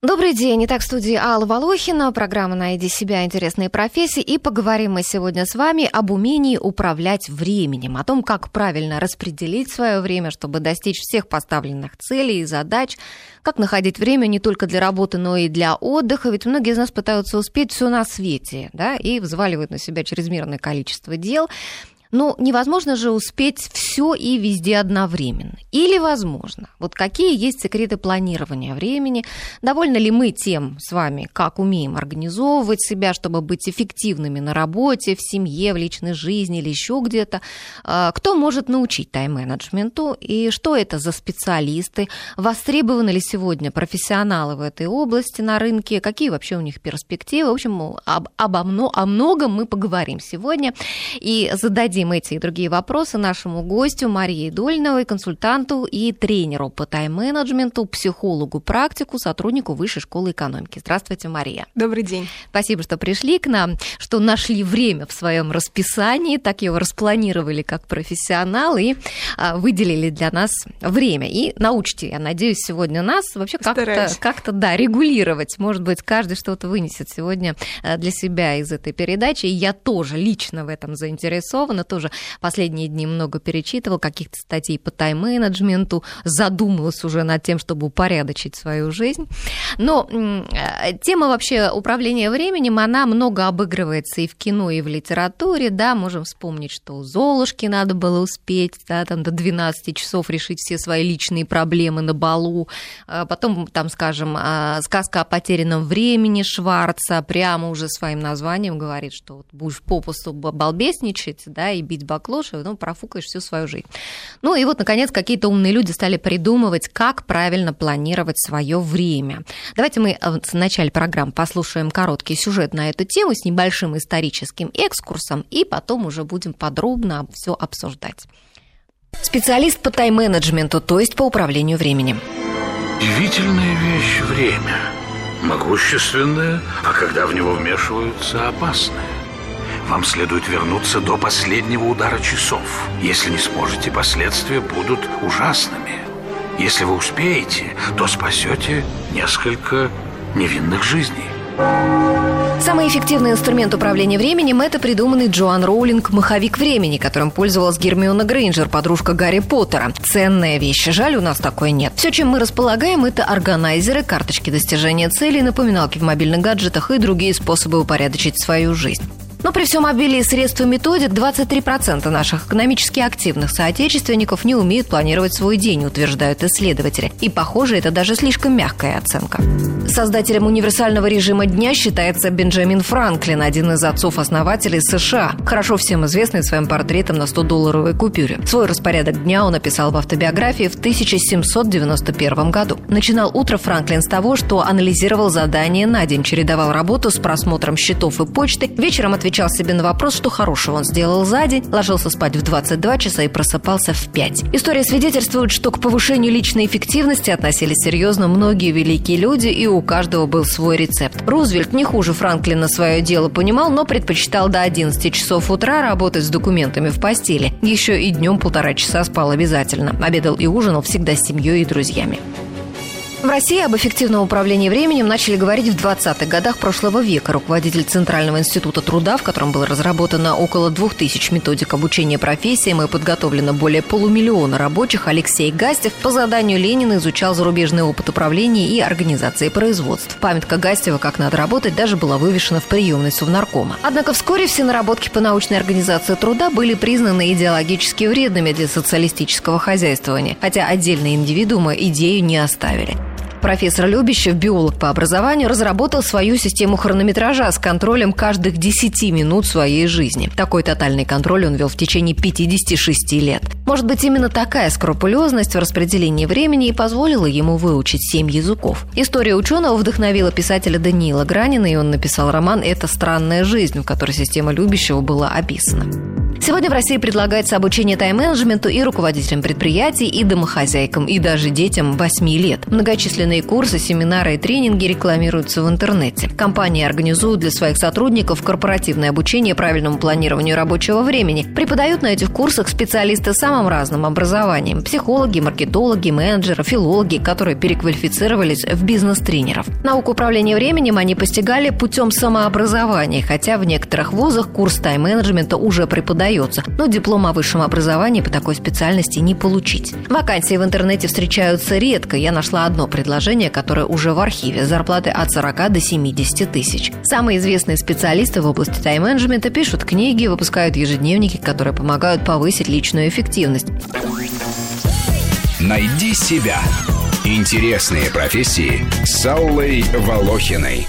Добрый день. Итак, в студии Алла Волохина, программа «Найди себя. Интересные профессии». И поговорим мы сегодня с вами об умении управлять временем, о том, как правильно распределить свое время, чтобы достичь всех поставленных целей и задач, как находить время не только для работы, но и для отдыха. Ведь многие из нас пытаются успеть все на свете, да, и взваливают на себя чрезмерное количество дел. Но невозможно же успеть все и везде одновременно. Или возможно? Вот какие есть секреты планирования времени? Довольны ли мы тем с вами, как умеем организовывать себя, чтобы быть эффективными на работе, в семье, в личной жизни или еще где-то? А, кто может научить тайм-менеджменту? И что это за специалисты? Востребованы ли сегодня профессионалы в этой области на рынке? Какие вообще у них перспективы? В общем, об, обо, о многом мы поговорим сегодня и зададим зададим эти и другие вопросы нашему гостю Марии Дольновой, консультанту и тренеру по тайм-менеджменту, психологу, практику, сотруднику Высшей школы экономики. Здравствуйте, Мария. Добрый день. Спасибо, что пришли к нам, что нашли время в своем расписании, так его распланировали как профессионал и а, выделили для нас время. И научите, я надеюсь, сегодня нас вообще как-то, как-то да, регулировать. Может быть, каждый что-то вынесет сегодня а, для себя из этой передачи. И я тоже лично в этом заинтересована тоже последние дни много перечитывал каких-то статей по тайм-менеджменту, задумалась уже над тем, чтобы упорядочить свою жизнь. Но э, тема вообще управления временем, она много обыгрывается и в кино, и в литературе, да, можем вспомнить, что у Золушки надо было успеть, да, там до 12 часов решить все свои личные проблемы на балу, а потом, там, скажем, а, сказка о потерянном времени Шварца прямо уже своим названием говорит, что вот будешь попусту балбесничать, да, бить баклоши, ну, профукаешь всю свою жизнь. Ну и вот, наконец, какие-то умные люди стали придумывать, как правильно планировать свое время. Давайте мы в начале программы послушаем короткий сюжет на эту тему с небольшим историческим экскурсом, и потом уже будем подробно все обсуждать. Специалист по тайм-менеджменту, то есть по управлению временем. Удивительная вещь – время. Могущественное, а когда в него вмешиваются опасное. Вам следует вернуться до последнего удара часов. Если не сможете, последствия будут ужасными. Если вы успеете, то спасете несколько невинных жизней. Самый эффективный инструмент управления временем – это придуманный Джоан Роулинг «Маховик времени», которым пользовалась Гермиона Грейнджер, подружка Гарри Поттера. Ценная вещь. Жаль, у нас такой нет. Все, чем мы располагаем, это органайзеры, карточки достижения целей, напоминалки в мобильных гаджетах и другие способы упорядочить свою жизнь. Но при всем обилии средств и методик 23% наших экономически активных соотечественников не умеют планировать свой день, утверждают исследователи. И, похоже, это даже слишком мягкая оценка. Создателем универсального режима дня считается Бенджамин Франклин, один из отцов-основателей США, хорошо всем известный своим портретом на 100-долларовой купюре. Свой распорядок дня он написал в автобиографии в 1791 году. Начинал утро Франклин с того, что анализировал задания на день, чередовал работу с просмотром счетов и почты, вечером отвечал отвечал себе на вопрос, что хорошего он сделал за день, ложился спать в 22 часа и просыпался в 5. История свидетельствует, что к повышению личной эффективности относились серьезно многие великие люди, и у каждого был свой рецепт. Рузвельт не хуже Франклина свое дело понимал, но предпочитал до 11 часов утра работать с документами в постели. Еще и днем полтора часа спал обязательно. Обедал и ужинал всегда с семьей и друзьями. В России об эффективном управлении временем начали говорить в 20-х годах прошлого века. Руководитель Центрального института труда, в котором было разработано около 2000 методик обучения профессиям и подготовлено более полумиллиона рабочих, Алексей Гастев по заданию Ленина изучал зарубежный опыт управления и организации производств. Памятка Гастева «Как надо работать» даже была вывешена в приемной Совнаркома. Однако вскоре все наработки по научной организации труда были признаны идеологически вредными для социалистического хозяйствования, хотя отдельные индивидуумы идею не оставили. Профессор Любящев, биолог по образованию, разработал свою систему хронометража с контролем каждых 10 минут своей жизни. Такой тотальный контроль он вел в течение 56 лет. Может быть, именно такая скрупулезность в распределении времени и позволила ему выучить семь языков. История ученого вдохновила писателя Даниила Гранина, и он написал роман «Это странная жизнь», в которой система Любящего была описана. Сегодня в России предлагается обучение тайм-менеджменту и руководителям предприятий, и домохозяйкам, и даже детям 8 лет. Многочисленные курсы, семинары и тренинги рекламируются в интернете. Компании организуют для своих сотрудников корпоративное обучение правильному планированию рабочего времени. Преподают на этих курсах специалисты с самым разным образованием. Психологи, маркетологи, менеджеры, филологи, которые переквалифицировались в бизнес-тренеров. Науку управления временем они постигали путем самообразования, хотя в некоторых вузах курс тайм-менеджмента уже преподается, но диплом о высшем образовании по такой специальности не получить. Вакансии в интернете встречаются редко. Я нашла одно предложение, которое уже в архиве. Зарплаты от 40 до 70 тысяч. Самые известные специалисты в области тайм-менеджмента пишут книги, выпускают ежедневники, которые помогают повысить личную эффективность. Найди себя. Интересные профессии с Аллой Волохиной.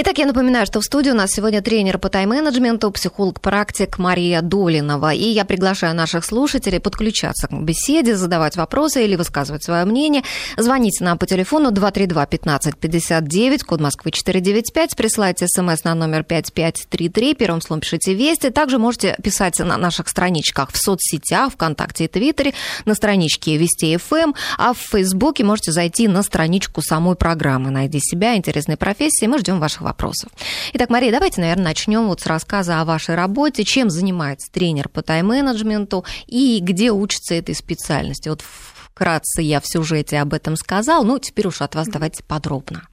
Итак, я напоминаю, что в студии у нас сегодня тренер по тайм-менеджменту, психолог-практик Мария Долинова. И я приглашаю наших слушателей подключаться к беседе, задавать вопросы или высказывать свое мнение. Звоните нам по телефону 232-1559, код Москвы 495, присылайте смс на номер 5533, первым словом пишите «Вести». Также можете писать на наших страничках в соцсетях, ВКонтакте и Твиттере, на страничке Вести ФМ, а в Фейсбуке можете зайти на страничку самой программы «Найди себя. Интересные профессии». Мы ждем ваших вопросов. Итак, Мария, давайте, наверное, начнем вот с рассказа о вашей работе. Чем занимается тренер по тайм-менеджменту и где учится этой специальности? Вот вкратце я в сюжете об этом сказал, ну, теперь уж от вас давайте подробно.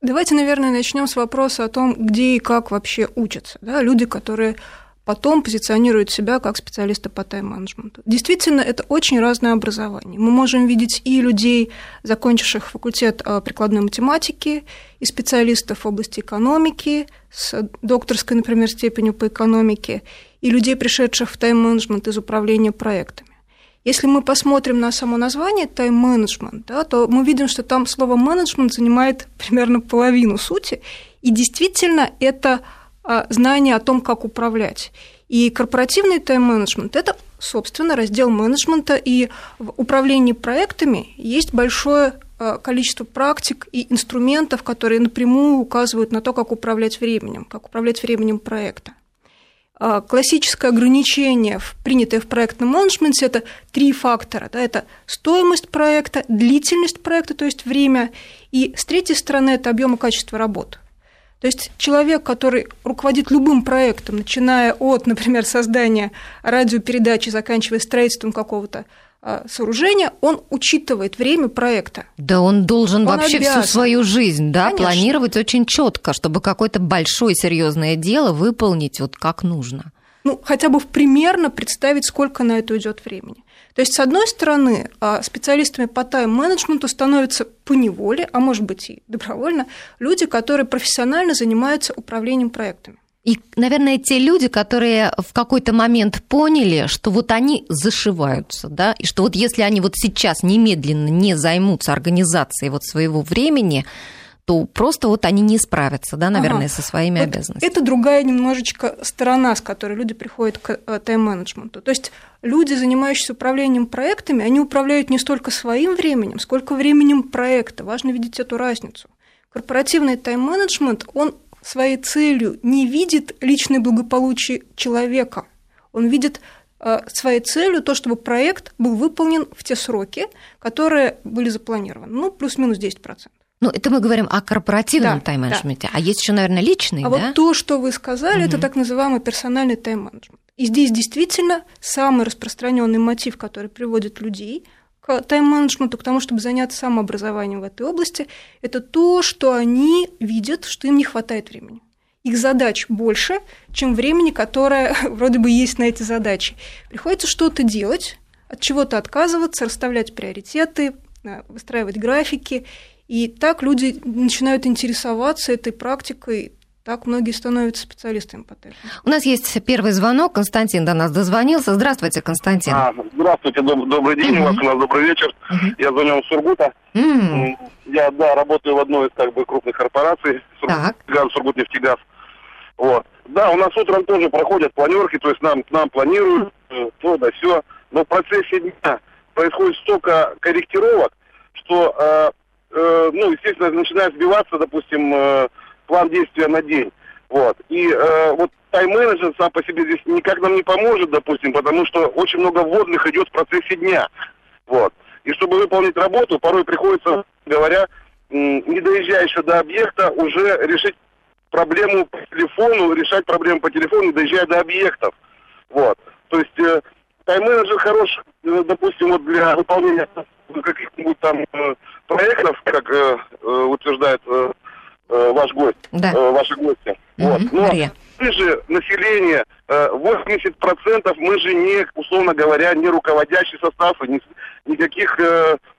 Давайте, наверное, начнем с вопроса о том, где и как вообще учатся. Да? Люди, которые потом позиционируют себя как специалисты по тайм-менеджменту. Действительно, это очень разное образование. Мы можем видеть и людей, закончивших факультет э, прикладной математики, и специалистов в области экономики с докторской, например, степенью по экономике, и людей, пришедших в тайм-менеджмент из управления проектами. Если мы посмотрим на само название тайм-менеджмент, да, то мы видим, что там слово менеджмент занимает примерно половину сути, и действительно это а, знание о том, как управлять. И корпоративный тайм-менеджмент – это, собственно, раздел менеджмента, и в управлении проектами есть большое а, количество практик и инструментов, которые напрямую указывают на то, как управлять временем, как управлять временем проекта. А, классическое ограничение, принятое в проектном менеджменте, это три фактора. Да, это стоимость проекта, длительность проекта, то есть время, и с третьей стороны это объем и качество работы. То есть человек, который руководит любым проектом, начиная от, например, создания радиопередачи, заканчивая строительством какого-то а, сооружения, он учитывает время проекта. Да, он должен он вообще обязан. всю свою жизнь, да, Конечно. планировать очень четко, чтобы какое-то большое серьезное дело выполнить вот как нужно. Ну, хотя бы примерно представить, сколько на это уйдет времени. То есть, с одной стороны, а, специалистами по тайм-менеджменту становятся по неволе, а может быть и добровольно, люди, которые профессионально занимаются управлением проектами. И, наверное, те люди, которые в какой-то момент поняли, что вот они зашиваются, да, и что вот если они вот сейчас немедленно не займутся организацией вот своего времени, то просто вот они не справятся, да, наверное, ага. со своими вот обязанностями. Это другая немножечко сторона, с которой люди приходят к э, тайм-менеджменту. То есть люди, занимающиеся управлением проектами, они управляют не столько своим временем, сколько временем проекта. Важно видеть эту разницу. Корпоративный тайм-менеджмент, он своей целью не видит личное благополучие человека. Он видит э, своей целью то, чтобы проект был выполнен в те сроки, которые были запланированы, ну, плюс-минус 10%. Ну, это мы говорим о корпоративном да, тайм-менеджменте, да. а есть еще, наверное, личный, а да? вот то, что вы сказали, угу. это так называемый персональный тайм-менеджмент. И здесь действительно самый распространенный мотив, который приводит людей к тайм-менеджменту, к тому, чтобы заняться самообразованием в этой области, это то, что они видят, что им не хватает времени. Их задач больше, чем времени, которое вроде бы есть на эти задачи. Приходится что-то делать, от чего-то отказываться, расставлять приоритеты, э, выстраивать графики. И так люди начинают интересоваться этой практикой, так многие становятся специалистами по теку. У нас есть первый звонок. Константин до нас дозвонился. Здравствуйте, Константин. А, здравствуйте, доб- добрый день. Uh-huh. У вас у нас добрый вечер. Uh-huh. Я звоню из Сургута. Uh-huh. Я, да, работаю в одной из как бы крупных корпораций. Так. Сургут, Сургутнефтегаз. Вот. Да, у нас утром тоже проходят планерки, то есть нам, нам планируют uh-huh. то да все. Но в процессе дня происходит столько корректировок, что э, ну, естественно, начинает сбиваться, допустим, э, план действия на день. Вот. И э, вот тайм-менеджер сам по себе здесь никак нам не поможет, допустим, потому что очень много вводных идет в процессе дня. Вот. И чтобы выполнить работу, порой приходится, говоря, не доезжая еще до объекта, уже решить проблему по телефону, решать проблему по телефону, не доезжая до объектов. Вот. То есть э, тайм-менеджер хорош, э, допустим, вот для выполнения каких-нибудь там э, проектов, как э, э, утверждает ваш гость, да. ваши гости. Mm-hmm. Вот. Но Мария. мы же население, э, 80% мы же не, условно говоря, не руководящий состав, ни, никаких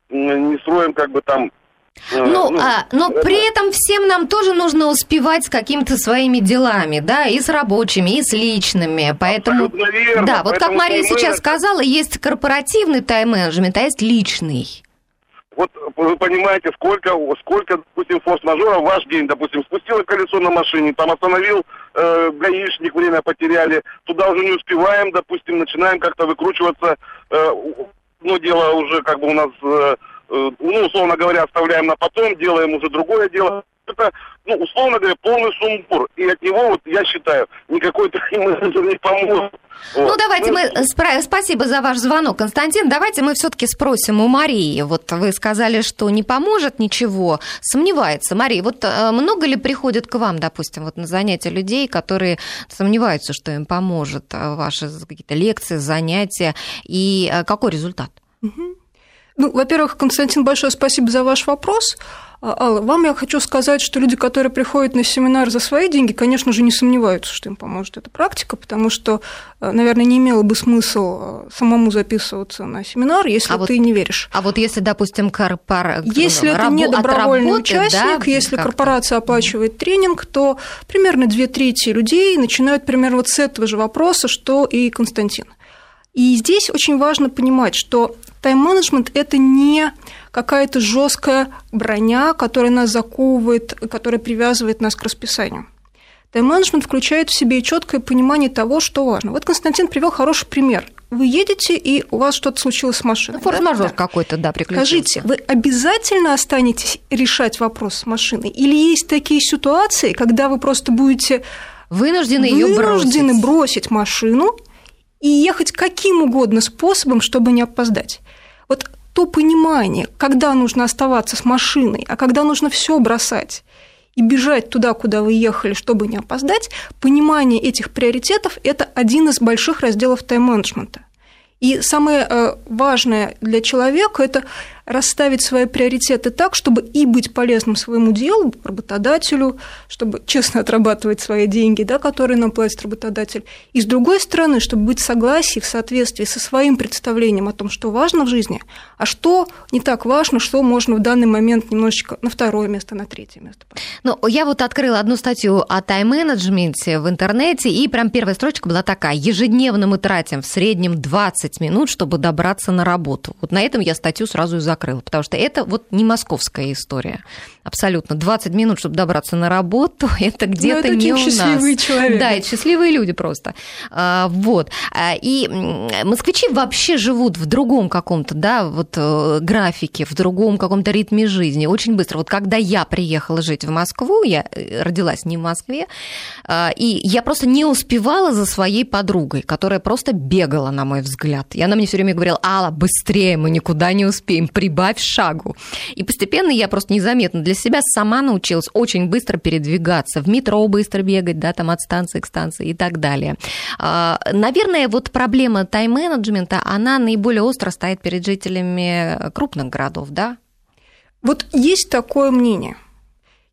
не строим как бы там ну, ну, а, но это... при этом всем нам тоже нужно успевать с какими-то своими делами, да, и с рабочими, и с личными. Поэтому, верно, да, вот как Мария сейчас сказала, есть корпоративный тайм-менеджмент, а есть личный. Вот вы понимаете, сколько, сколько, допустим, форс-мажоров в ваш день, допустим, спустило колесо на машине, там остановил э, гаишник, время потеряли, туда уже не успеваем, допустим, начинаем как-то выкручиваться, э, ну, дело уже как бы у нас... Э, ну, условно говоря, оставляем на потом, делаем уже другое дело. Это, ну, условно говоря, полный сумбур. И от него, вот, я считаю, никакой менеджер не поможет. Вот. Ну, давайте ну, мы... Спра- спасибо за ваш звонок, Константин. Давайте мы все таки спросим у Марии. Вот вы сказали, что не поможет ничего. Сомневается. Мария, вот э, много ли приходит к вам, допустим, вот на занятия людей, которые сомневаются, что им поможет э, ваши какие-то лекции, занятия? И какой результат? Угу. Ну, во-первых, Константин, большое спасибо за ваш вопрос. А, Алла, вам я хочу сказать, что люди, которые приходят на семинар за свои деньги, конечно же, не сомневаются, что им поможет эта практика, потому что, э, наверное, не имело бы смысла э, самому записываться на семинар, если а ты вот, не веришь. А вот если, допустим, корпора... Если это не добровольный участник, да, если корпорация оплачивает тренинг, то примерно две трети людей начинают примерно вот с этого же вопроса, что и Константин. И здесь очень важно понимать, что Тайм-менеджмент – это не какая-то жесткая броня, которая нас заковывает, которая привязывает нас к расписанию. Тайм-менеджмент включает в себе четкое понимание того, что важно. Вот Константин привел хороший пример. Вы едете, и у вас что-то случилось с машиной. Ну, форс-мажор да? какой-то, да, приключился. Скажите, вы обязательно останетесь решать вопрос с машиной? Или есть такие ситуации, когда вы просто будете вынуждены, вынуждены бросить. бросить машину и ехать каким угодно способом, чтобы не опоздать? Вот то понимание, когда нужно оставаться с машиной, а когда нужно все бросать и бежать туда, куда вы ехали, чтобы не опоздать, понимание этих приоритетов – это один из больших разделов тайм-менеджмента. И самое э, важное для человека – это расставить свои приоритеты так, чтобы и быть полезным своему делу, работодателю, чтобы честно отрабатывать свои деньги, да, которые нам платит работодатель, и с другой стороны, чтобы быть в согласии, в соответствии со своим представлением о том, что важно в жизни, а что не так важно, что можно в данный момент немножечко на второе место, на третье место. Ну, я вот открыла одну статью о тайм-менеджменте в интернете, и прям первая строчка была такая. Ежедневно мы тратим в среднем 20 минут, чтобы добраться на работу. Вот на этом я статью сразу и закрыла, потому что это вот не московская история. Абсолютно. 20 минут, чтобы добраться на работу, это ну, где-то не у нас. человек. Да, это счастливые люди просто. А, вот. А, и москвичи вообще живут в другом каком-то, да, вот э, графике, в другом каком-то ритме жизни. Очень быстро. Вот когда я приехала жить в Москву, я э, родилась не в Москве, а, и я просто не успевала за своей подругой, которая просто бегала, на мой взгляд. И она мне все время говорила, Алла, быстрее, мы никуда не успеем, прибавь шагу. И постепенно я просто незаметно для себя сама научилась очень быстро передвигаться, в метро быстро бегать, да, там от станции к станции и так далее. А, наверное, вот проблема тайм-менеджмента, она наиболее остро стоит перед жителями крупных городов, да? Вот есть такое мнение.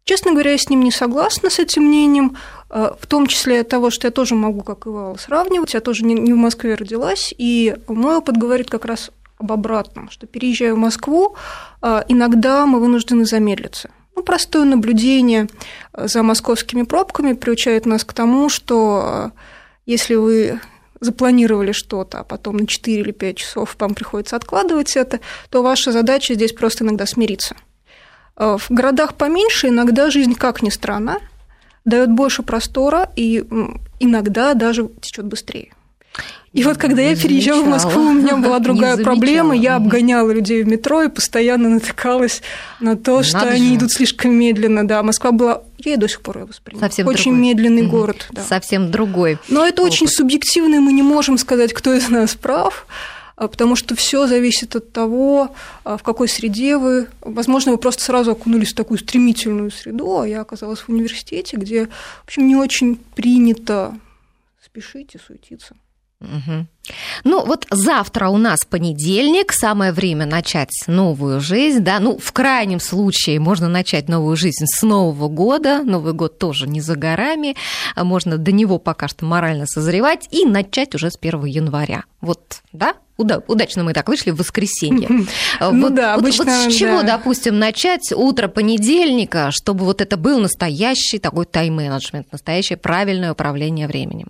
Честно говоря, я с ним не согласна, с этим мнением, а, в том числе от того, что я тоже могу, как и Вала, сравнивать. Я тоже не в Москве родилась, и мой опыт говорит как раз об обратном, что переезжая в Москву, а, иногда мы вынуждены замедлиться. Ну, простое наблюдение а, за московскими пробками приучает нас к тому, что если вы запланировали что-то, а потом на 4 или 5 часов вам приходится откладывать это, то ваша задача здесь просто иногда смириться – Э, в городах поменьше иногда жизнь, как ни странно, дает больше простора и иногда даже течет быстрее. И вот когда я переезжала в Москву, у меня была другая проблема. Я обгоняла людей в метро и постоянно натыкалась на то, что Надо они же. идут слишком медленно. Да, Москва была я и до сих пор ее воспринимаю. Совсем очень другой. медленный угу. город. Да. Совсем другой. Но это опыт. очень субъективно, и мы не можем сказать, кто из нас прав а, потому что все зависит от того, а, в какой среде вы. Возможно, вы просто сразу окунулись в такую стремительную среду, а я оказалась в университете, где, в общем, не очень принято спешить и суетиться. Угу. Ну, вот завтра у нас понедельник, самое время начать новую жизнь, да, ну, в крайнем случае можно начать новую жизнь с Нового года, Новый год тоже не за горами, можно до него пока что морально созревать и начать уже с 1 января. Вот, да, Уда- удачно мы так вышли в воскресенье. Ну вот, да, обычно, вот, вот с чего, да. допустим, начать утро понедельника, чтобы вот это был настоящий такой тайм-менеджмент, настоящее правильное управление временем?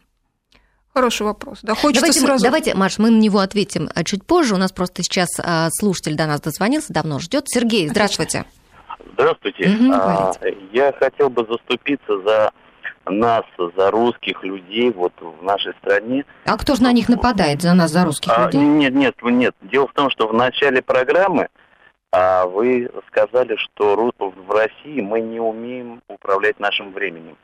Хороший вопрос. Да, хочется давайте, сразу... давайте, Маш, мы на него ответим а, чуть позже. У нас просто сейчас а, слушатель до нас дозвонился, давно ждет. Сергей, здравствуйте. Здравствуйте. Угу, а, я хотел бы заступиться за нас, за русских людей вот в нашей стране. А кто же на них нападает, за нас, за русских а, людей? Нет, нет, нет. Дело в том, что в начале программы а, вы сказали, что в России мы не умеем управлять нашим временем.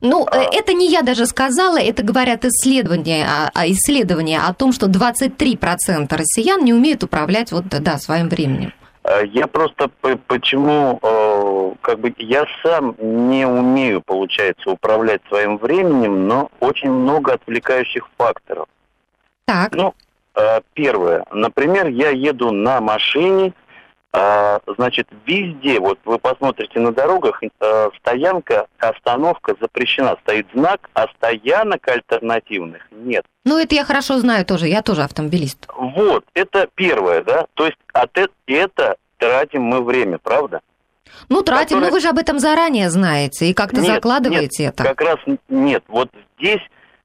Ну, а... это не я даже сказала, это говорят исследования, а, исследования о том, что 23% россиян не умеют управлять вот, да, своим временем. А, я просто почему, э, как бы, я сам не умею, получается, управлять своим временем, но очень много отвлекающих факторов. Так. Ну, э, первое, например, я еду на машине, а, значит, везде, вот вы посмотрите на дорогах, э, стоянка, остановка запрещена. Стоит знак, а стоянок альтернативных нет. Ну, это я хорошо знаю тоже, я тоже автомобилист. Вот, это первое, да. То есть от это тратим мы время, правда? Ну, тратим, Которое... но вы же об этом заранее знаете и как-то нет, закладываете нет, это. Как раз нет. Вот здесь,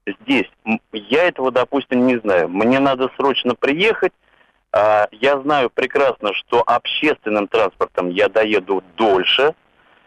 здесь я этого, допустим, не знаю. Мне надо срочно приехать, а, я знаю прекрасно, что общественным транспортом я доеду дольше,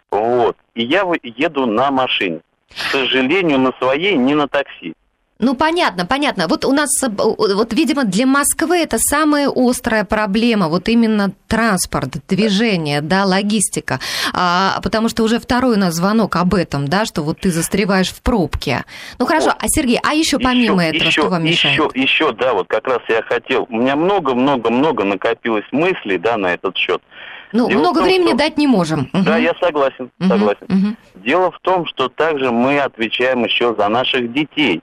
вот, и я еду на машине. К сожалению, на своей, не на такси. Ну, понятно, понятно. Вот у нас, э, вот, видимо, для Москвы это самая острая проблема, вот именно транспорт, движение, да, логистика. А, потому что уже второй у нас звонок об этом, да, что вот ты застреваешь в пробке. Ну, хорошо, а, Сергей, а еще помимо еще, этого, еще, что вам мешает? Еще, еще, да, вот как раз я хотел, у меня много-много-много накопилось мыслей, да, на этот счет. Ну, Дело много том, времени что... дать не можем. Угу. Да, я согласен, согласен. Угу. Дело в том, что также мы отвечаем еще за наших детей.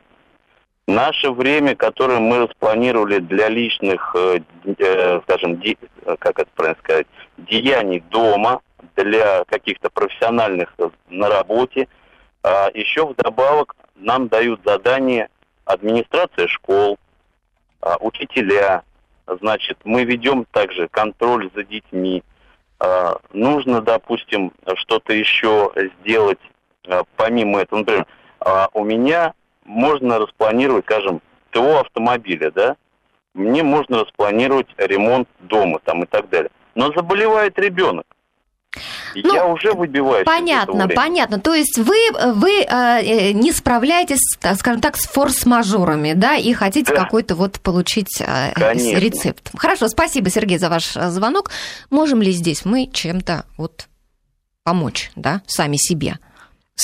Наше время, которое мы распланировали для личных, э, э, скажем, де, как это правильно сказать, деяний дома, для каких-то профессиональных э, на работе, а еще вдобавок нам дают задания администрация школ, а, учителя, значит, мы ведем также контроль за детьми. А, нужно, допустим, что-то еще сделать помимо этого. Например, у меня можно распланировать, скажем, ТО автомобиля, да, мне можно распланировать ремонт дома там и так далее. Но заболевает ребенок. Ну, я уже выбиваюсь. Понятно, понятно. То есть вы, вы э, не справляетесь, скажем так, с форс-мажорами, да, и хотите да. какой-то вот получить э, рецепт. Хорошо, спасибо, Сергей, за ваш э, звонок. Можем ли здесь мы чем-то вот помочь, да, сами себе?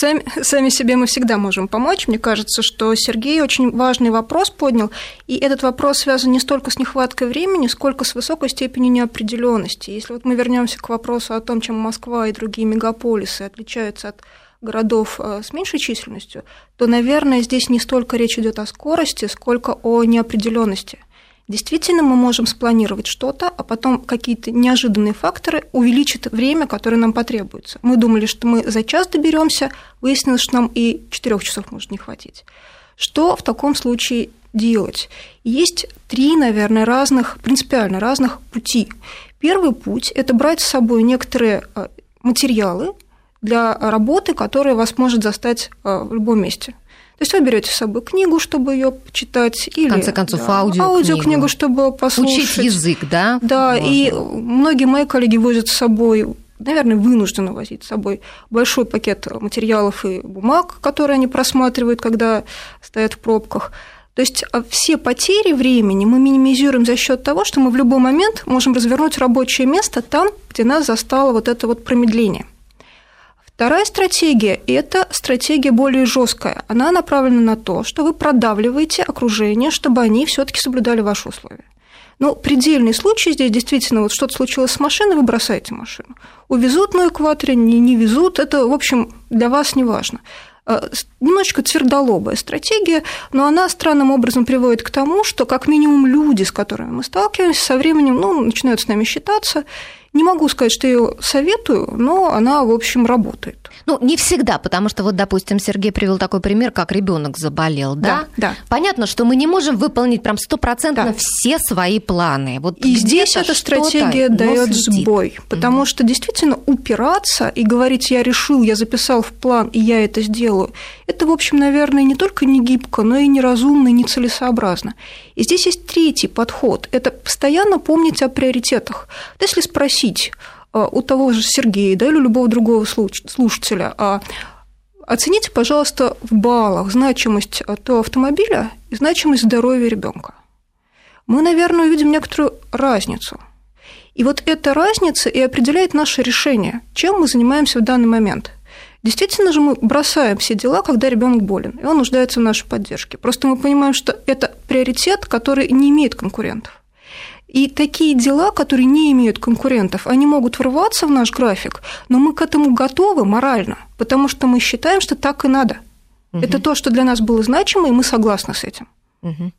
Сами, сами себе мы всегда можем помочь. Мне кажется, что Сергей очень важный вопрос поднял, и этот вопрос связан не столько с нехваткой времени, сколько с высокой степенью неопределенности. Если вот мы вернемся к вопросу о том, чем Москва и другие мегаполисы отличаются от городов э, с меньшей численностью, то, наверное, здесь не столько речь идет о скорости, сколько о неопределенности. Действительно, мы можем спланировать что-то, а потом какие-то неожиданные факторы увеличат время, которое нам потребуется. Мы думали, что мы за час доберемся, выяснилось, что нам и четырех часов может не хватить. Что в таком случае делать? Есть три, наверное, разных, принципиально разных пути. Первый путь – это брать с собой некоторые э, материалы для работы, которые вас может застать э, в любом месте – то есть вы берете с собой книгу, чтобы ее почитать, или в конце концов да, аудиокнигу. аудиокнигу, чтобы послушать. Учить язык, да? Да, Можно. и многие мои коллеги возят с собой наверное, вынуждены возить с собой большой пакет материалов и бумаг, которые они просматривают, когда стоят в пробках. То есть а, все потери времени мы минимизируем за счет того, что мы в любой момент можем развернуть рабочее место там, где нас застало вот это вот промедление. Вторая стратегия – это стратегия более жесткая. Она направлена на то, что вы продавливаете окружение, чтобы они все-таки соблюдали ваши условия. Но предельный случай здесь действительно вот что-то случилось с машиной, вы бросаете машину. Увезут на экваторе, не, не везут, это, в общем, для вас не важно. Э, немножечко твердолобая стратегия, но она странным образом приводит к тому, что как минимум люди, с которыми мы сталкиваемся, со временем ну, начинают с нами считаться, не могу сказать, что я ее советую, но она, в общем, работает. Ну, не всегда, потому что вот, допустим, Сергей привел такой пример, как ребенок заболел, да? Да, да. Понятно, что мы не можем выполнить прям стопроцентно да. все свои планы. Вот и здесь эта стратегия дает сбой, потому mm что действительно упираться и говорить, я решил, я записал в план, и я это сделаю, это, в общем, наверное, не только не гибко, но и неразумно, и нецелесообразно. И здесь есть третий подход – это постоянно помнить о приоритетах. Если спросить э, у того же Сергея да, или любого другого слушателя, а оцените, пожалуйста, в баллах значимость того автомобиля и значимость здоровья ребенка. Мы, наверное, увидим некоторую разницу. И вот эта разница и определяет наше решение, чем мы занимаемся в данный момент – Действительно же мы бросаем все дела, когда ребенок болен, и он нуждается в нашей поддержке. Просто мы понимаем, что это приоритет, который не имеет конкурентов. И такие дела, которые не имеют конкурентов, они могут врываться в наш график, но мы к этому готовы морально, потому что мы считаем, что так и надо. Угу. Это то, что для нас было значимо, и мы согласны с этим. Угу.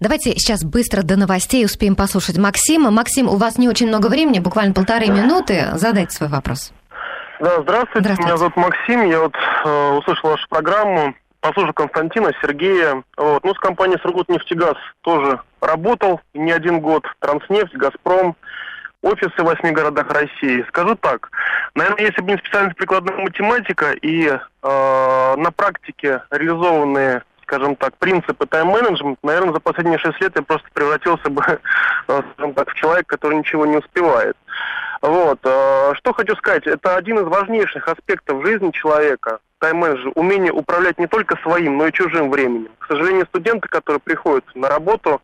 Давайте сейчас быстро до новостей успеем послушать Максима. Максим, у вас не очень много времени, буквально полторы минуты. Задайте свой вопрос. Да, здравствуйте. здравствуйте. Меня зовут Максим. Я вот э, услышал вашу программу. Послушал Константина, Сергея. Вот. Ну, с компанией «Сургутнефтегаз» тоже работал не один год. «Транснефть», «Газпром», офисы в восьми городах России. Скажу так, наверное, если бы не специальность прикладная математика и э, на практике реализованные скажем так, принципы тайм-менеджмента, наверное, за последние шесть лет я просто превратился бы, э, скажем так, в человека, который ничего не успевает. Вот. Э, что хочу сказать, это один из важнейших аспектов жизни человека, тайм-менеджер, умение управлять не только своим, но и чужим временем. К сожалению, студенты, которые приходят на работу,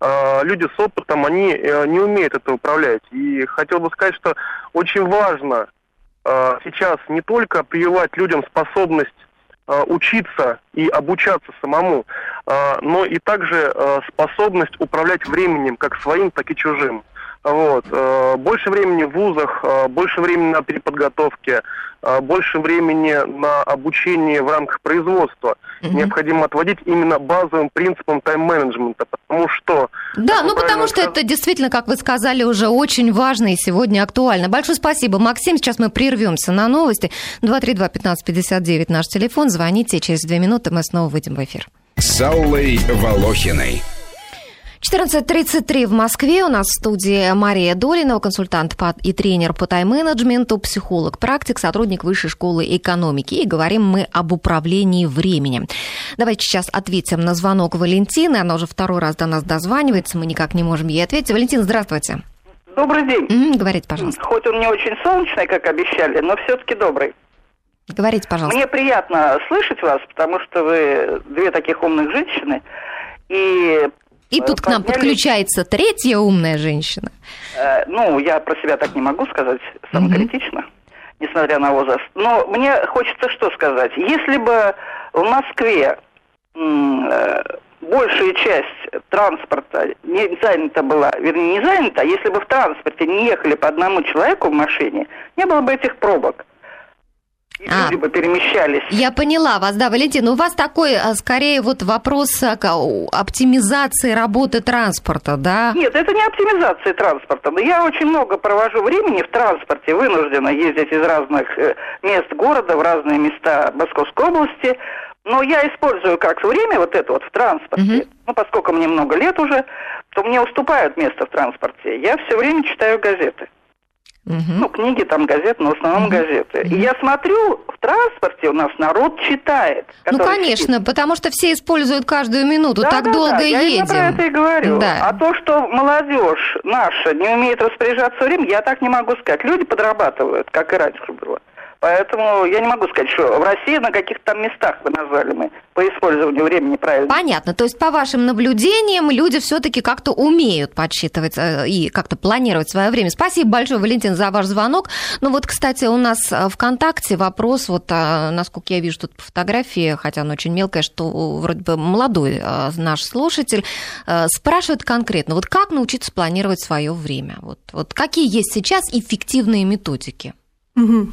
э, люди с опытом, они э, не умеют это управлять. И хотел бы сказать, что очень важно сейчас не только прививать людям способность учиться и обучаться самому, но и также способность управлять временем как своим, так и чужим. Вот. Э, больше времени в вузах, э, больше времени на переподготовке, э, больше времени на обучение в рамках производства угу. необходимо отводить именно базовым принципам тайм-менеджмента, потому что... Да, ну потому что это действительно, как вы сказали, уже очень важно и сегодня актуально. Большое спасибо, Максим. Сейчас мы прервемся на новости. 232-1559 наш телефон. Звоните, через две минуты мы снова выйдем в эфир. С Аллой Волохиной. 14.33 в Москве. У нас в студии Мария Долина, консультант и тренер по тайм-менеджменту, психолог, практик, сотрудник Высшей школы экономики. И говорим мы об управлении временем. Давайте сейчас ответим на звонок Валентины. Она уже второй раз до нас дозванивается. Мы никак не можем ей ответить. Валентина, здравствуйте. Добрый день. Mm, говорите, пожалуйста. Хоть он не очень солнечный, как обещали, но все-таки добрый. Говорите, пожалуйста. Мне приятно слышать вас, потому что вы две таких умных женщины. И и тут к нам подключается третья умная женщина. Э, ну, я про себя так не могу сказать самокритично, угу. несмотря на возраст. Но мне хочется что сказать. Если бы в Москве э, большая часть транспорта не занята была, вернее, не занята, если бы в транспорте не ехали по одному человеку в машине, не было бы этих пробок и а, люди бы перемещались. Я поняла вас, да, Валентин. У вас такой, а, скорее, вот вопрос оптимизации работы транспорта, да? Нет, это не оптимизация транспорта. Но я очень много провожу времени в транспорте, вынуждена ездить из разных э, мест города в разные места Московской области. Но я использую как время вот это вот в транспорте. Угу. Ну, поскольку мне много лет уже, то мне уступают место в транспорте. Я все время читаю газеты. Угу. Ну, книги, там, газеты, но в основном угу. газеты. Угу. И я смотрю, в транспорте у нас народ читает. Ну, конечно, сидит. потому что все используют каждую минуту, да, так да, долго да, едем. Я про это и говорю. Да. А то, что молодежь наша не умеет распоряжаться временем, я так не могу сказать. Люди подрабатывают, как и раньше было. Поэтому я не могу сказать, что в России на каких-то там местах вы назвали мы по использованию времени правильно. Понятно. То есть, по вашим наблюдениям, люди все-таки как-то умеют подсчитывать э, и как-то планировать свое время. Спасибо большое, Валентин, за ваш звонок. Ну вот, кстати, у нас ВКонтакте вопрос, вот, а, насколько я вижу тут по фотографии, хотя она очень мелкая, что вроде бы молодой наш слушатель, э, спрашивает конкретно, вот как научиться планировать свое время? Вот, вот какие есть сейчас эффективные методики? Угу.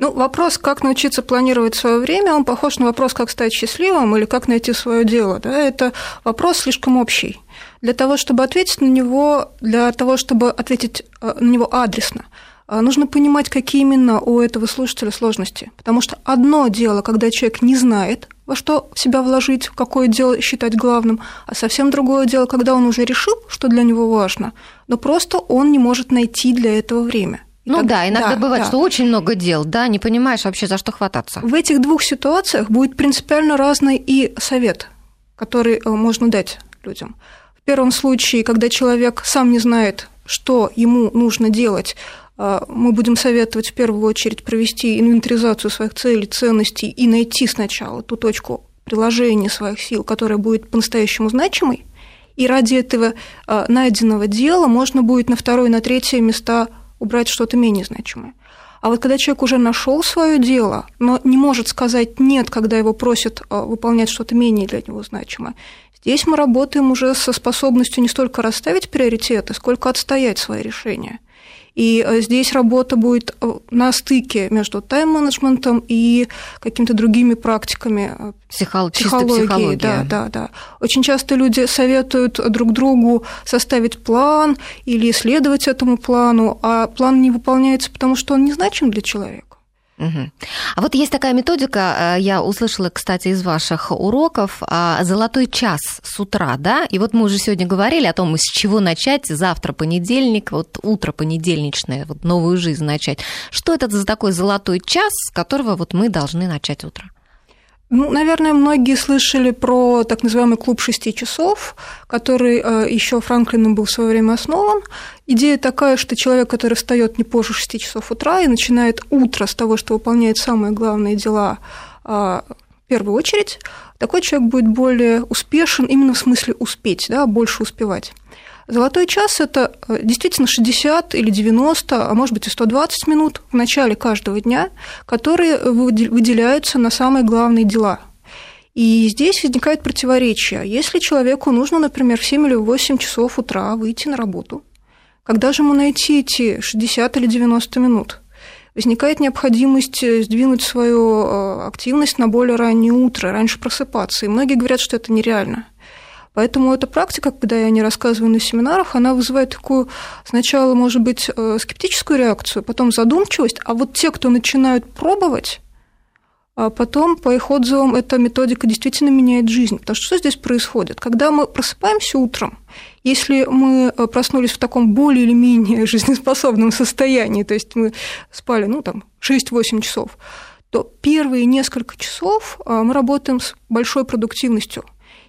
Ну, вопрос, как научиться планировать свое время, он похож на вопрос, как стать счастливым или как найти свое дело. Да? Это вопрос слишком общий. Для того, чтобы ответить на него, для того, чтобы ответить э, на него адресно, э, нужно понимать, какие именно у этого слушателя сложности. Потому что одно дело, когда человек не знает, во что себя вложить, какое дело считать главным, а совсем другое дело, когда он уже решил, что для него важно, но просто он не может найти для этого время. Ну как... да, иногда да, бывает, да. что очень много дел, да, не понимаешь вообще, за что хвататься. В этих двух ситуациях будет принципиально разный и совет, который э, можно дать людям. В первом случае, когда человек сам не знает, что ему нужно делать, э, мы будем советовать в первую очередь провести инвентаризацию своих целей, ценностей и найти сначала ту точку приложения своих сил, которая будет по-настоящему значимой, и ради этого э, найденного дела можно будет на второе, на третье места убрать что-то менее значимое. А вот когда человек уже нашел свое дело, но не может сказать нет, когда его просят а, выполнять что-то менее для него значимое, здесь мы работаем уже со способностью не столько расставить приоритеты, сколько отстоять свои решения. И э, здесь работа будет э, на стыке между тайм-менеджментом и какими-то другими практиками э, Психол... психологии. Да, да, да. Очень часто люди советуют друг другу составить план или следовать этому плану, а план не выполняется, потому что он незначим для человека. Угу. А вот есть такая методика, э, я услышала, кстати, из ваших уроков, а, золотой час с утра, да? И вот мы уже сегодня говорили о том, с чего начать, завтра понедельник, вот утро понедельничное, вот новую жизнь начать. Что это за такой золотой час, с которого вот мы должны начать утро? Ну, наверное, многие слышали про так называемый клуб шести часов, который э, еще Франклином был в свое время основан. Идея такая, что человек, который встает не позже 6 часов утра и начинает утро с того, что выполняет самые главные дела э, в первую очередь, такой человек будет более успешен именно в смысле успеть, да, больше успевать. Золотой час – это э, действительно 60 или 90, а может быть и 120 минут в начале каждого дня, которые выделяются на самые главные дела. И здесь возникает противоречие. Если человеку нужно, например, в 7 или 8 часов утра выйти на работу, когда же ему найти эти 60 или 90 минут? Возникает необходимость э, сдвинуть свою э, активность на более раннее утро, раньше просыпаться. И многие говорят, что это нереально. Поэтому эта практика, когда я не рассказываю на семинарах, она вызывает такую сначала, может быть, э, скептическую реакцию, потом задумчивость, а вот те, кто начинают пробовать, а потом, по их отзывам, эта методика действительно меняет жизнь. Потому что что здесь происходит? Когда мы просыпаемся утром, если мы э, проснулись в таком более или менее жизнеспособном состоянии, то есть мы спали, ну, там, 6-8 часов, то первые несколько часов э, мы работаем с большой продуктивностью.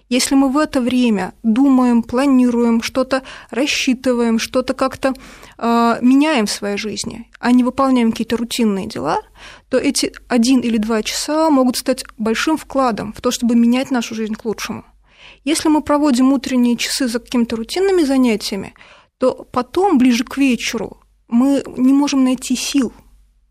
Если мы в это время думаем, планируем, что-то рассчитываем, что-то как-то э, меняем в своей жизни, а не выполняем какие-то рутинные дела, то эти один или два часа могут стать большим вкладом в то, чтобы менять нашу жизнь к лучшему. Если мы проводим утренние часы за какими-то рутинными занятиями, то потом, ближе к вечеру, мы не можем найти сил –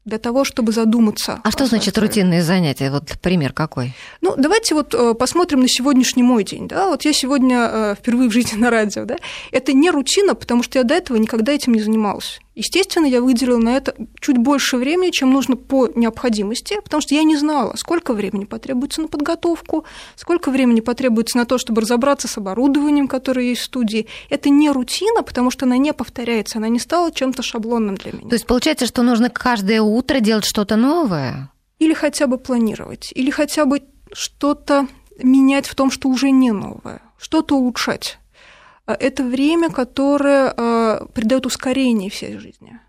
для того, чтобы задуматься. А что значит рутинные занятия? Вот пример какой? Ну, давайте вот э, посмотрим на сегодняшний мой день. Да? Вот я сегодня э, впервые в жизни на радио. Да? Это не рутина, потому что я до этого никогда этим не занималась. Естественно, я выделила на это чуть больше времени, чем нужно по необходимости, потому что я не знала, сколько времени потребуется на подготовку, сколько времени потребуется на то, чтобы разобраться с оборудованием, которое есть в студии. Это не рутина, потому что она не повторяется, она не стала чем-то шаблонным для меня. То есть получается, что нужно каждое утро делать что-то новое? Или хотя бы планировать, или хотя бы что-то менять в том, что уже не новое, что-то улучшать. А это время, которое а, придает ускорение всей жизни.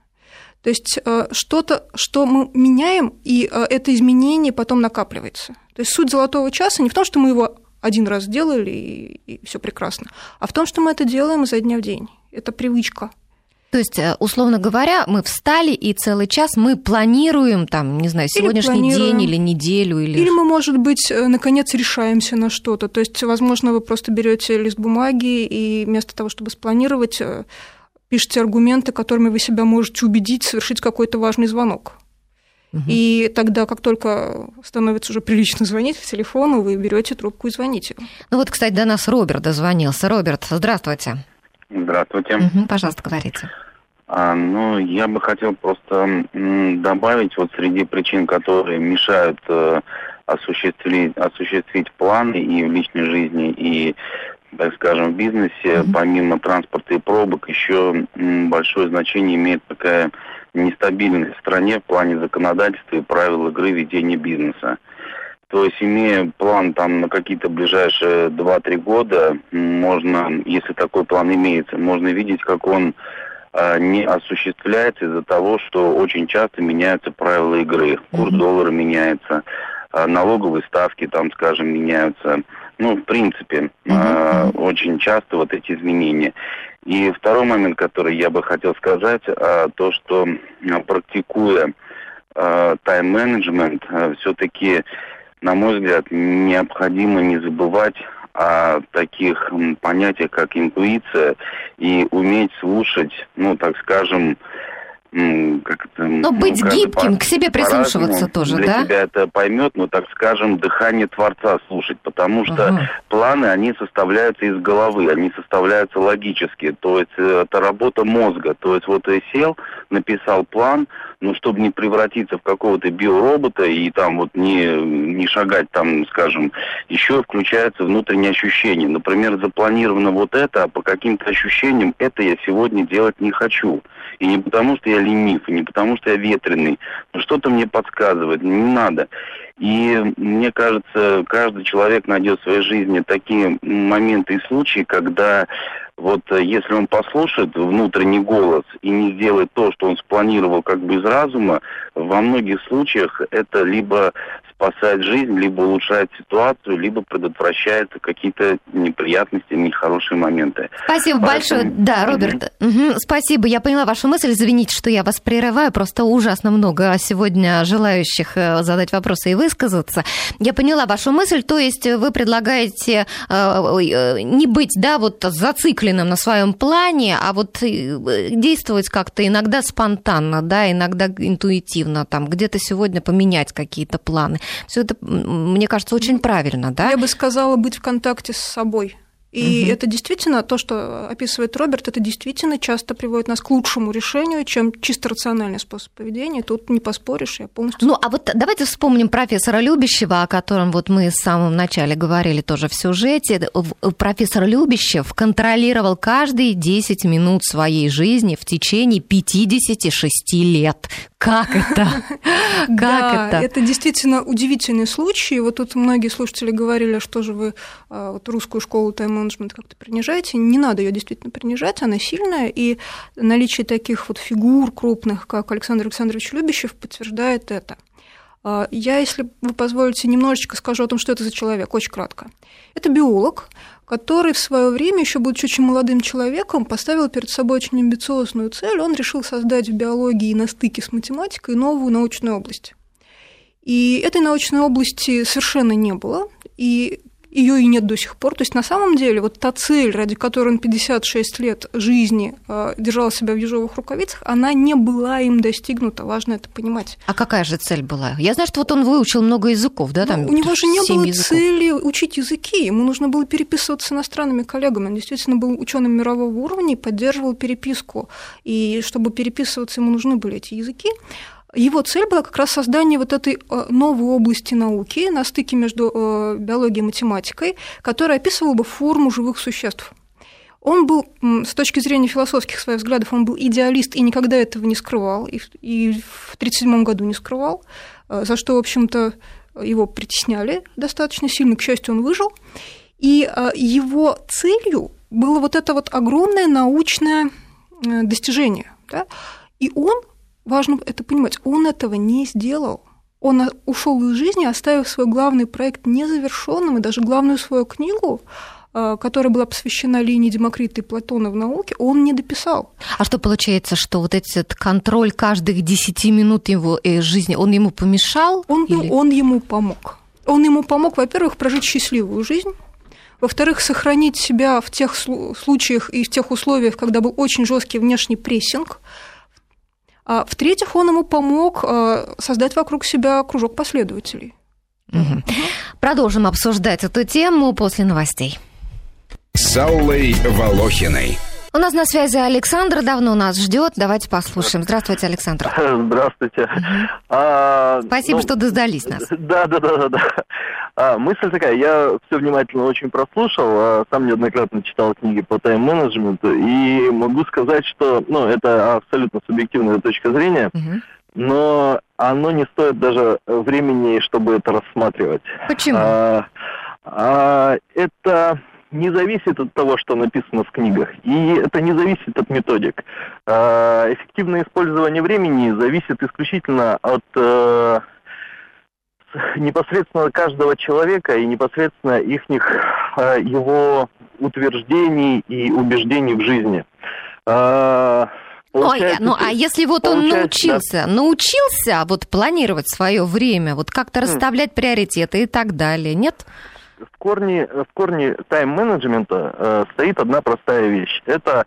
То есть а, что-то, что мы меняем, и это изменение потом накапливается. То есть суть золотого часа не в том, что мы его один раз сделали, и, и все прекрасно, а в том, что мы это делаем изо дня в день. Это привычка. То есть, э, условно говоря, мы встали и целый час мы планируем там, не знаю, сегодняшний или день или неделю или. Или мы, может быть, э, наконец решаемся на что-то. То есть, возможно, вы просто берете лист бумаги и вместо того, чтобы спланировать, э, пишете аргументы, которыми вы себя можете убедить совершить какой-то важный звонок. И тогда, как только становится уже прилично звонить в телефон, вы берете трубку и звоните. Ну вот, кстати, до нас Роберт дозвонился. Роберт, здравствуйте. Здравствуйте. Угу, пожалуйста, говорите. А, ну, я бы хотел просто добавить вот среди причин, которые мешают э, осуществить, осуществить планы и в личной жизни, и, так скажем, в бизнесе, mm-hmm. помимо транспорта и пробок, еще большое значение имеет такая нестабильность в стране в плане законодательства и правил игры ведения бизнеса. То есть, имея план там на какие-то ближайшие 2-3 года, можно, если такой план имеется, можно видеть, как он э, не осуществляется из-за того, что очень часто меняются правила игры. Курс mm-hmm. доллара меняется, э, налоговые ставки там, скажем, меняются. Ну, в принципе, mm-hmm. э, очень часто вот эти изменения. И второй момент, который я бы хотел сказать, э, то, что практикуя тайм-менеджмент, все-таки на мой взгляд, необходимо не забывать о таких понятиях, как интуиция, и уметь слушать, ну, так скажем, как это... Но ну, быть гибким, по, к себе прислушиваться тоже, для да? Для себя это поймет, но, так скажем, дыхание Творца слушать, потому что uh планы, они составляются из головы, они составляются логически, то есть э, это работа мозга, то есть вот я сел, написал план, но чтобы не превратиться в какого-то биоробота и там вот не, не шагать там, скажем, еще включаются внутренние ощущения. Например, запланировано вот это, а по каким-то ощущениям это я сегодня делать не хочу. И не потому, что я ленив, и не потому, что я ветреный, но что-то мне подсказывает, не надо. И мне кажется, каждый человек найдет в своей жизни такие моменты и случаи, когда вот э, если он послушает внутренний голос и не сделает то, что он спланировал как бы из разума, во многих случаях это либо спасает жизнь, либо улучшает ситуацию, либо предотвращает какие-то неприятности, нехорошие моменты. Спасибо Поэтому... большое. Да, Роберт, угу. спасибо. Я поняла вашу мысль. Извините, что я вас прерываю. Просто ужасно много сегодня желающих э, задать вопросы и высказаться. Я поняла вашу мысль. То есть вы предлагаете э, э, не быть, да, вот зацикленным на своем плане, а вот действовать как-то иногда спонтанно, да, иногда интуитивно, там, где-то сегодня поменять какие-то планы. Все это, мне кажется, очень правильно, да? Я бы сказала быть в контакте с собой. И угу. это действительно то, что описывает Роберт, это действительно часто приводит нас к лучшему решению, чем чисто рациональный способ поведения. Тут не поспоришь, я полностью. Ну, а вот давайте вспомним профессора Любящего, о котором вот мы в самом начале говорили тоже в сюжете. Профессор Любящев контролировал каждые 10 минут своей жизни в течение 56 лет. Как это? Как да, это? Это действительно удивительный случай. Вот тут многие слушатели говорили, что же вы а, вот, русскую школу тайм-менеджмент как-то принижаете. Не надо ее действительно принижать, она сильная, и наличие таких вот фигур крупных, как Александр Александрович Любящев, подтверждает это. А, я, если вы позволите, немножечко скажу о том, что это за человек, очень кратко. Это биолог, который в свое время, еще будучи очень молодым человеком, поставил перед собой очень амбициозную цель. Он решил создать в биологии на стыке с математикой новую научную область. И этой научной области совершенно не было. И ее и нет до сих пор. То есть на самом деле вот та цель, ради которой он 56 лет жизни э, держал себя в ежовых рукавицах, она не была им достигнута, важно это понимать. А какая же цель была? Я знаю, что вот он выучил много языков, да? Там ну, у него же не было языков. цели учить языки, ему нужно было переписываться с иностранными коллегами. Он действительно был ученым мирового уровня и поддерживал переписку. И чтобы переписываться, ему нужны были эти языки. Его цель была как раз создание вот этой э, новой области науки на стыке между э, биологией и математикой, которая описывала бы форму живых существ. Он был, с точки зрения философских своих взглядов, он был идеалист и никогда этого не скрывал, и в 1937 году не скрывал, э, за что, в общем-то, его притесняли достаточно сильно, к счастью, он выжил. И его целью было вот это вот огромное научное достижение. Да? И он важно это понимать, он этого не сделал. Он ушел из жизни, оставив свой главный проект незавершенным, и даже главную свою книгу э, которая была посвящена линии Демокрита и Платона в науке, он не дописал. А что получается, что вот этот контроль каждых 10 минут его э, жизни, он ему помешал? Он, или... он ему помог. Он ему помог, во-первых, прожить счастливую жизнь, во-вторых, сохранить себя в тех случаях и в тех условиях, когда был очень жесткий внешний прессинг. А в-третьих, он ему помог э, создать вокруг себя кружок последователей. Угу. Продолжим обсуждать эту тему после новостей. С Аллой Волохиной. У нас на связи Александр, давно нас ждет. Давайте послушаем. Здравствуйте, Александр. Здравствуйте. Угу. А, Спасибо, ну, что дождались нас. Да, да, да, да. да. А, мысль такая, я все внимательно очень прослушал, а, сам неоднократно читал книги по тайм-менеджменту, и могу сказать, что, ну, это абсолютно субъективная точка зрения, угу. но оно не стоит даже времени, чтобы это рассматривать. Почему? А, а, это не зависит от того, что написано в книгах, и это не зависит от методик. А, эффективное использование времени зависит исключительно от э, непосредственно каждого человека и непосредственно их э, его утверждений и убеждений в жизни. А, Ой, ну а если вот он научился, да. научился вот планировать свое время, вот как-то расставлять приоритеты и так далее, нет? В корне, в корне тайм-менеджмента э, стоит одна простая вещь. Это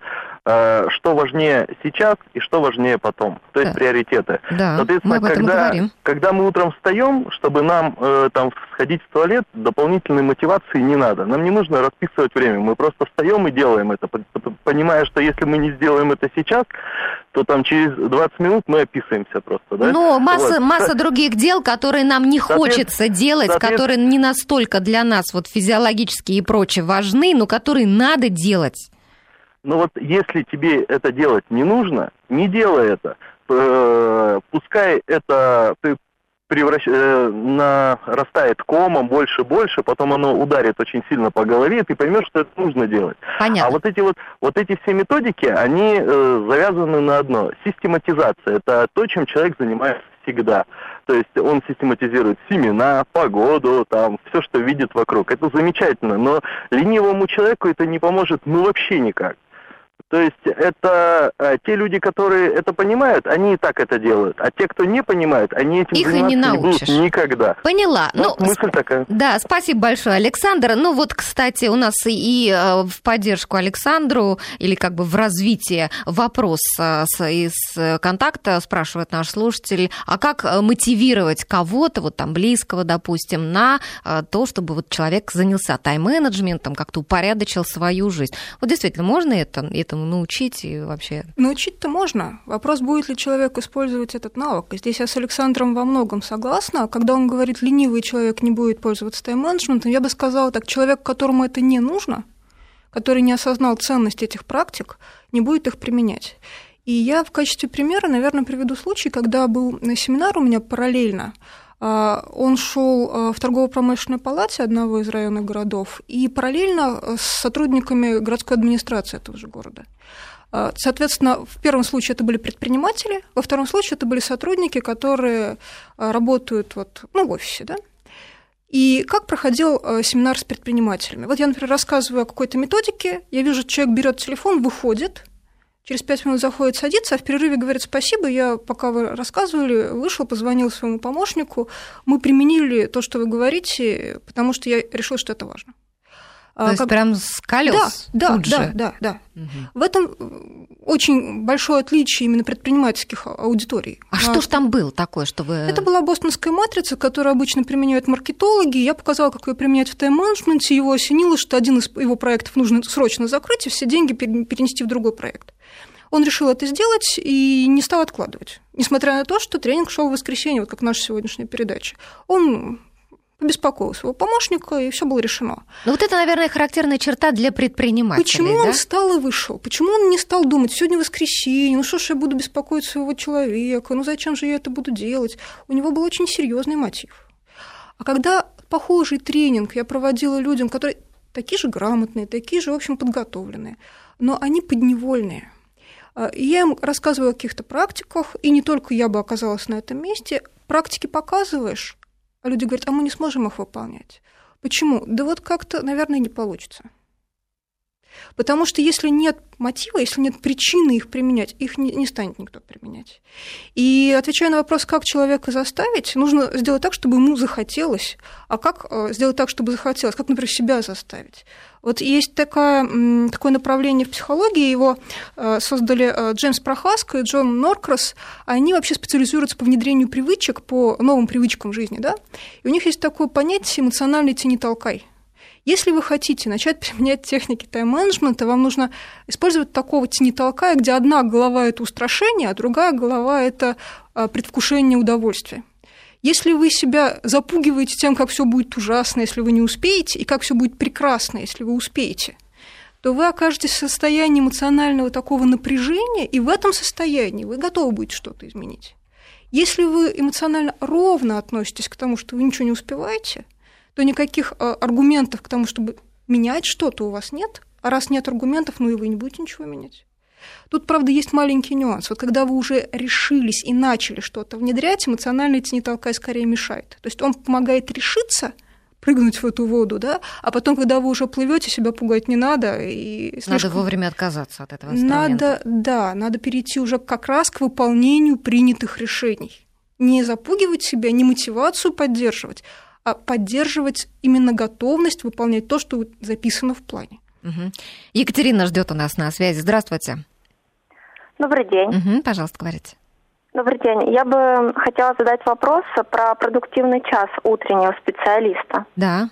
что важнее сейчас и что важнее потом. То есть да. приоритеты. Да, Соответственно, мы когда, когда мы утром встаем, чтобы нам э, там сходить в туалет, дополнительной мотивации не надо. Нам не нужно расписывать время. Мы просто встаем и делаем это, понимая, что если мы не сделаем это сейчас, то там через 20 минут мы описываемся просто. Да? Ну, масса, вот. масса других дел, которые нам не хочется делать, которые не настолько для нас вот физиологически и прочее важны, но которые надо делать. Но вот если тебе это делать не нужно, не делай это. Э, пускай это превращ... Э, нарастает комом больше больше, потом оно ударит очень сильно по голове, и ты поймешь, что это нужно делать. Понятно. А вот эти вот, вот эти все методики, они э, завязаны на одно. Систематизация. Это то, чем человек занимается всегда. То есть он систематизирует семена, погоду, там, все, что видит вокруг. Это замечательно, но ленивому человеку это не поможет ну вообще никак. То есть это э, те люди, которые это понимают, они и так это делают. А те, кто не понимают, они этим Их заниматься не, научишь. не будут никогда. Поняла. Вот ну, мысль такая. Да, спасибо большое, Александр. Ну вот, кстати, у нас и э, в поддержку Александру, или как бы в развитие вопрос э, из контакта спрашивает наш слушатель, а как мотивировать кого-то, вот там близкого, допустим, на то, чтобы вот человек занялся тайм-менеджментом, как-то упорядочил свою жизнь. Вот действительно, можно это, это этому научить и вообще? Научить-то можно. Вопрос, будет ли человек использовать этот навык. Здесь я с Александром во многом согласна. Когда он говорит, ленивый человек не будет пользоваться тайм-менеджментом, я бы сказала так, человек, которому это не нужно, который не осознал ценность этих практик, не будет их применять. И я в качестве примера, наверное, приведу случай, когда был на семинар у меня параллельно, он шел а, в торгово-промышленной палате одного из районных городов и параллельно с сотрудниками городской администрации этого же города. А, соответственно, в первом случае это были предприниматели, во втором случае это были сотрудники, которые работают вот, ну, в офисе, да, и как проходил семинар с предпринимателями? Вот я, например, рассказываю о какой-то методике, я вижу, человек берет телефон, выходит, Через пять минут заходит, садится, а в перерыве говорит спасибо, я, пока вы рассказывали, вышел, позвонил своему помощнику, мы применили то, что вы говорите, потому что я решил, что это важно. То а, есть как... прям с колес? Да, да, да, да, да. Угу. В этом очень большое отличие именно предпринимательских аудиторий. А, а что ж там было такое, что вы... Это была бостонская матрица, которую обычно применяют маркетологи. Я показала, как ее применять в тайм-менеджменте. Его осенило, что один из его проектов нужно срочно закрыть и все деньги перенести в другой проект. Он решил это сделать и не стал откладывать. Несмотря на то, что тренинг шел в воскресенье, вот как наша сегодняшняя передача. Он побеспокоил своего помощника, и все было решено. Ну вот это, наверное, характерная черта для предпринимателей. Почему да? он встал и вышел? Почему он не стал думать, сегодня воскресенье, ну что ж я буду беспокоить своего человека, ну зачем же я это буду делать? У него был очень серьезный мотив. А когда похожий тренинг я проводила людям, которые такие же грамотные, такие же, в общем, подготовленные, но они подневольные – а, я им рассказываю о каких-то практиках, и не только я бы оказалась на этом месте. Практики показываешь, а люди говорят, а мы не сможем их выполнять. Почему? Да вот как-то, наверное, не получится. Потому что если нет мотива, если нет причины их применять, их не, не станет никто применять. И отвечая на вопрос, как человека заставить, нужно сделать так, чтобы ему захотелось. А как э, сделать так, чтобы захотелось? Как, например, себя заставить? Вот есть такое, такое направление в психологии, его э, создали э, Джеймс Прохаско и Джон Норкрас. Они вообще специализируются по внедрению привычек, по новым привычкам жизни. Да? И у них есть такое понятие эмоциональный тени толкай. Если вы хотите начать применять техники тайм-менеджмента, вам нужно использовать такого тени толкая, где одна голова – это устрашение, а другая голова – это э, предвкушение удовольствия. Если вы себя запугиваете тем, как все будет ужасно, если вы не успеете, и как все будет прекрасно, если вы успеете, то вы окажетесь в состоянии эмоционального такого напряжения, и в этом состоянии вы готовы будете что-то изменить. Если вы эмоционально ровно относитесь к тому, что вы ничего не успеваете, то никаких а, аргументов к тому, чтобы менять что-то у вас нет, а раз нет аргументов, ну и вы не будете ничего менять. Тут, правда, есть маленький нюанс. Вот когда вы уже решились и начали что-то внедрять, эмоциональный тени толкай скорее мешает. То есть он помогает решиться прыгнуть в эту воду, да, а потом, когда вы уже плывете, себя пугать не надо. И слишком... Надо вовремя отказаться от этого инструмента. Надо, да, надо перейти уже как раз к выполнению принятых решений. Не запугивать себя, не мотивацию поддерживать, а поддерживать именно готовность выполнять то, что записано в плане. Угу. Екатерина ждет у нас на связи. Здравствуйте. Добрый день. Угу, пожалуйста, говорите. Добрый день. Я бы хотела задать вопрос про продуктивный час утреннего специалиста. Да.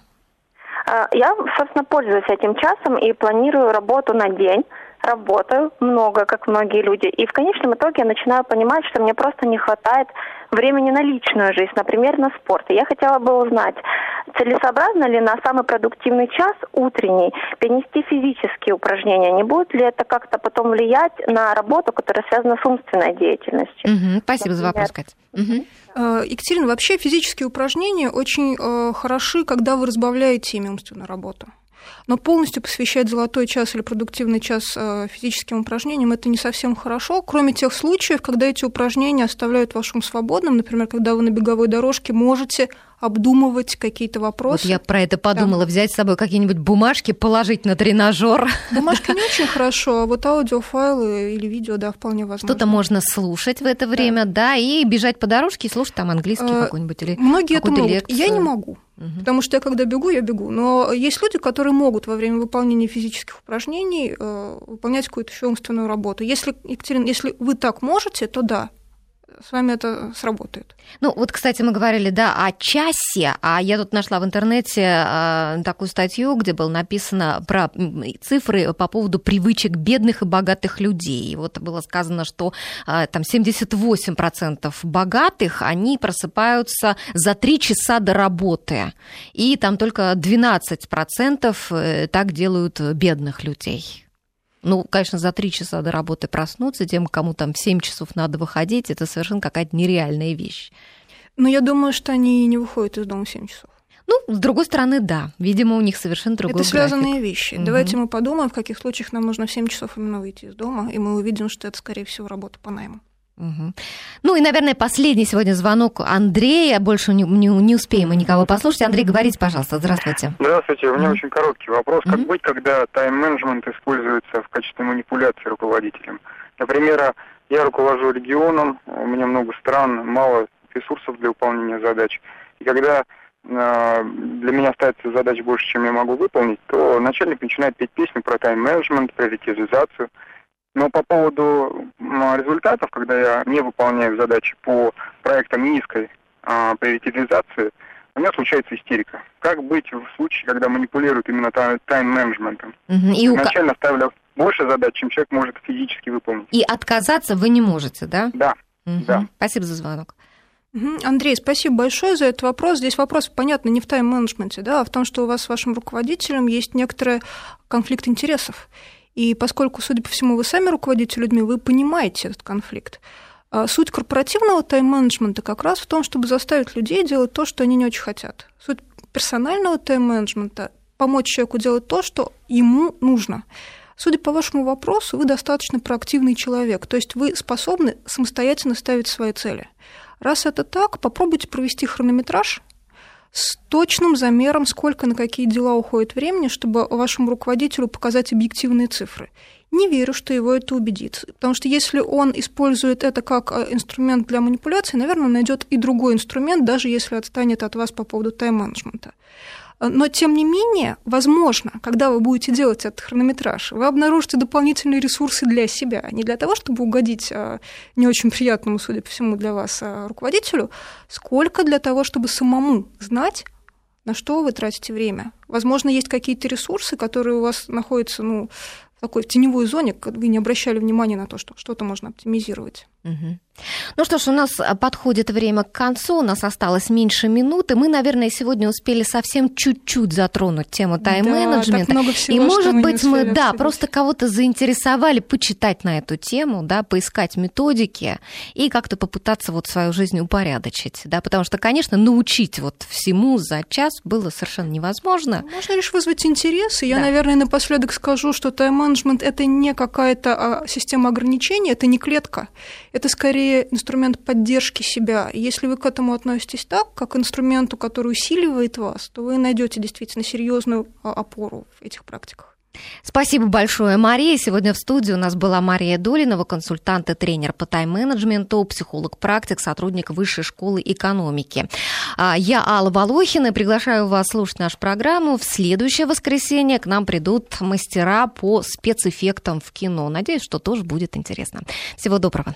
А, я, собственно, пользуюсь этим часом и планирую работу на день работаю много, как многие люди, и в конечном итоге я начинаю понимать, что мне просто не хватает времени на личную жизнь, например, на спорт. И я хотела бы узнать, целесообразно ли на самый продуктивный час утренний перенести физические упражнения? Не будет ли это как-то потом влиять на работу, которая связана с умственной деятельностью? Угу, спасибо например. за вопрос, Катя. Угу. Екатерина, вообще физические упражнения очень э, хороши, когда вы разбавляете ими умственную работу. Но полностью посвящать золотой час или продуктивный час э, физическим упражнениям это не совсем хорошо, кроме тех случаев, когда эти упражнения оставляют ваш ум свободным, например, когда вы на беговой дорожке можете обдумывать какие-то вопросы. Вот я про это подумала, да. взять с собой какие-нибудь бумажки, положить на тренажер. Бумажки не очень хорошо, а вот аудиофайлы или видео, да, вполне возможно. Что-то можно слушать в это время, да, да и бежать по дорожке и слушать там английский а, какой-нибудь или Многие это могут. Лекцию. Я не могу. Угу. Потому что я когда бегу, я бегу. Но есть люди, которые могут во время выполнения физических упражнений э, выполнять какую-то еще умственную работу. Если, Екатерина, если вы так можете, то да, с вами это сработает. Ну, вот, кстати, мы говорили, да, о часе, а я тут нашла в интернете э, такую статью, где было написано про цифры по поводу привычек бедных и богатых людей. Вот было сказано, что э, там 78% богатых, они просыпаются за 3 часа до работы, и там только 12% э, так делают бедных людей. Ну, конечно, за три часа до работы проснуться, тем, кому там в 7 часов надо выходить, это совершенно какая-то нереальная вещь. Но я думаю, что они не выходят из дома в 7 часов. Ну, с другой стороны, да. Видимо, у них совершенно другой Это связанные график. вещи. Угу. Давайте мы подумаем, в каких случаях нам нужно в 7 часов именно выйти из дома, и мы увидим, что это, скорее всего, работа по найму. Угу. Ну и, наверное, последний сегодня звонок Андрея. Больше не, не, не успеем мы никого послушать. Андрей, говорите, пожалуйста. Здравствуйте. Здравствуйте. У меня очень короткий вопрос. Как быть, когда тайм-менеджмент используется в качестве манипуляции руководителем? Например, я руковожу регионом, у меня много стран, мало ресурсов для выполнения задач. И когда э, для меня ставится задач больше, чем я могу выполнить, то начальник начинает петь песню про тайм-менеджмент, приоритизацию – но по поводу результатов, когда я не выполняю задачи по проектам низкой а, приоритизации, у меня случается истерика. Как быть в случае, когда манипулируют именно тайм-менеджментом? Угу. И Изначально у... ставлю больше задач, чем человек может физически выполнить. И отказаться вы не можете, да? Да. Угу. да. Спасибо за звонок. Андрей, спасибо большое за этот вопрос. Здесь вопрос, понятно, не в тайм-менеджменте, да, а в том, что у вас с вашим руководителем есть некоторый конфликт интересов. И поскольку, судя по всему, вы сами руководите людьми, вы понимаете этот конфликт. А суть корпоративного тайм-менеджмента как раз в том, чтобы заставить людей делать то, что они не очень хотят. Суть персонального тайм-менеджмента – помочь человеку делать то, что ему нужно. Судя по вашему вопросу, вы достаточно проактивный человек, то есть вы способны самостоятельно ставить свои цели. Раз это так, попробуйте провести хронометраж с точным замером, сколько на какие дела уходит времени, чтобы вашему руководителю показать объективные цифры. Не верю, что его это убедит. Потому что если он использует это как э, инструмент для манипуляции, наверное, он найдет и другой инструмент, даже если отстанет от вас по поводу тайм-менеджмента. Но, тем не менее, возможно, когда вы будете делать этот хронометраж, вы обнаружите дополнительные ресурсы для себя, не для того, чтобы угодить а, не очень приятному, судя по всему, для вас а, руководителю, сколько для того, чтобы самому знать, на что вы тратите время. Возможно, есть какие-то ресурсы, которые у вас находятся ну, в такой теневой зоне, вы не обращали внимания на то, что что-то можно оптимизировать. Угу. Ну что ж, у нас а, подходит время к концу, у нас осталось меньше минуты. Мы, наверное, сегодня успели совсем чуть-чуть затронуть тему тайм-менеджмента. Да, всего, и, может мы быть, мы, да, обсудить. просто кого-то заинтересовали почитать на эту тему, да, поискать методики и как-то попытаться вот свою жизнь упорядочить, да, потому что, конечно, научить вот всему за час было совершенно невозможно. Можно лишь вызвать интерес, и я, да. наверное, напоследок скажу, что тайм-менеджмент – это не какая-то а, система ограничений, это не клетка, это скорее инструмент поддержки себя. Если вы к этому относитесь так, как к инструменту, который усиливает вас, то вы найдете действительно серьезную а, опору в этих практиках. Спасибо большое, Мария. Сегодня в студии у нас была Мария Долинова, консультант и тренер по тайм-менеджменту, психолог-практик, сотрудник Высшей школы экономики. А, я Алла Волохина, приглашаю вас слушать нашу программу. В следующее воскресенье к нам придут мастера по спецэффектам в кино. Надеюсь, что тоже будет интересно. Всего доброго.